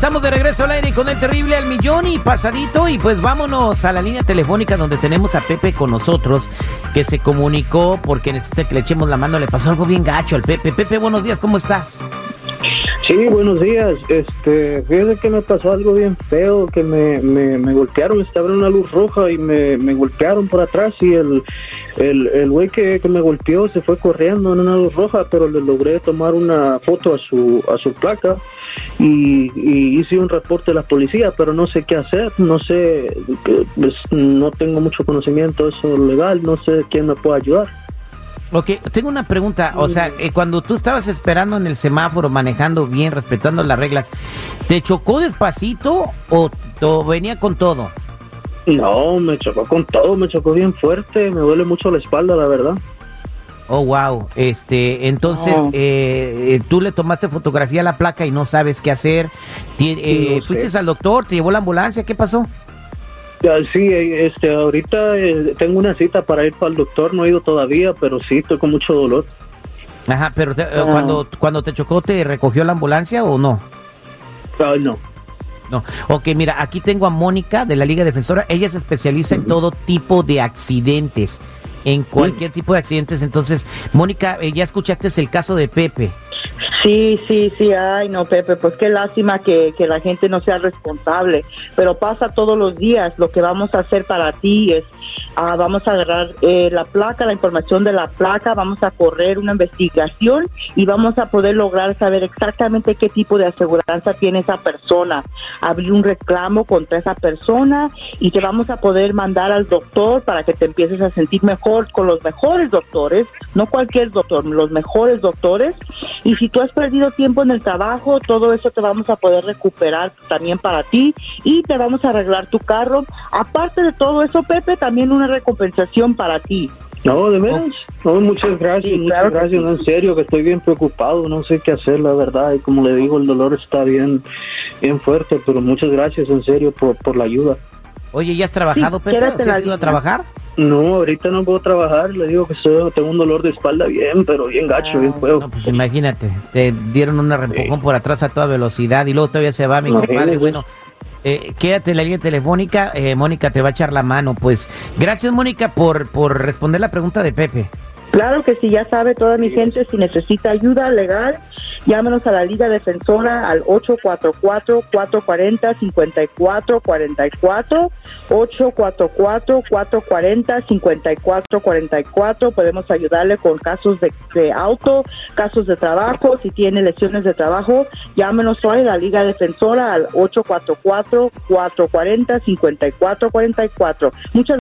Estamos de regreso al aire con el terrible al millón y pasadito y pues vámonos a la línea telefónica donde tenemos a Pepe con nosotros que se comunicó porque necesita que le echemos la mano, le pasó algo bien gacho al Pepe. Pepe, buenos días, ¿cómo estás? Sí, buenos días. Este, fíjese que me pasó algo bien feo, que me, me, me golpearon, estaba en una luz roja y me, me golpearon por atrás y el el, el güey que, que me golpeó se fue corriendo en una luz roja, pero le logré tomar una foto a su a su placa y, y hice un reporte a la policía, pero no sé qué hacer, no sé, pues, no tengo mucho conocimiento de eso legal, no sé quién me puede ayudar. Ok, tengo una pregunta. O sea, eh, cuando tú estabas esperando en el semáforo, manejando bien, respetando las reglas, ¿te chocó despacito o, o venía con todo? No, me chocó con todo, me chocó bien fuerte, me duele mucho la espalda, la verdad. Oh, wow. Este, entonces, No. eh, eh, tú le tomaste fotografía a la placa y no sabes qué hacer. Eh, No sé. ¿Fuiste al doctor? ¿Te llevó la ambulancia? ¿Qué pasó? Ya, Sí, eh, este, ahorita tengo una cita para ir para el doctor, no he ido todavía, pero sí, estoy con mucho dolor. Ajá, pero te- Ah. cuando, cuando te chocó, ¿te recogió la ambulancia o no? Ay, no. No. Ok, mira, aquí tengo a Mónica de la Liga Defensora. Ella se especializa en todo tipo de accidentes, en cualquier tipo de accidentes. Entonces, Mónica, eh, ya escuchaste el caso de Pepe. Sí, sí, sí, ay no, Pepe, pues qué lástima que, que la gente no sea responsable, pero pasa todos los días. Lo que vamos a hacer para ti es, ah, vamos a agarrar eh, la placa, la información de la placa, vamos a correr una investigación y vamos a poder lograr saber exactamente qué tipo de aseguranza tiene esa persona, abrir un reclamo contra esa persona y te vamos a poder mandar al doctor para que te empieces a sentir mejor con los mejores doctores, no cualquier doctor, los mejores doctores. Y si tú has perdido tiempo en el trabajo, todo eso te vamos a poder recuperar también para ti y te vamos a arreglar tu carro. Aparte de todo eso, Pepe, también una recompensación para ti. No, de veras. No, muchas gracias, Sí, muchas claro que gracias. sí. no, en serio, que estoy bien preocupado, no sé qué hacer, la verdad. Y como le digo, el dolor está bien, bien fuerte, pero muchas gracias, en serio, por, por la ayuda. Oye, ¿ya has trabajado, Sí, ¿Sí la has ido a trabajar? No, ahorita no puedo trabajar, le digo que soy- tengo un dolor de espalda bien, pero bien gacho, bien feo. No, pues imagínate, te dieron un empujón por atrás a toda velocidad y luego todavía se va mi Imagínate. compadre. Bueno, eh, quédate en la línea telefónica, eh, Mónica te va a echar la mano. Pues gracias, Mónica, por, por responder la pregunta de Pepe. Claro que sí, ya sabe toda mi gente, si necesita ayuda legal, llámenos a la Liga Defensora al 844-440-5444, 844-440-5444. Podemos ayudarle con casos de, de auto, casos de trabajo, si tiene lesiones de trabajo, llámenos hoy a la Liga Defensora al 844-440-5444. Muchas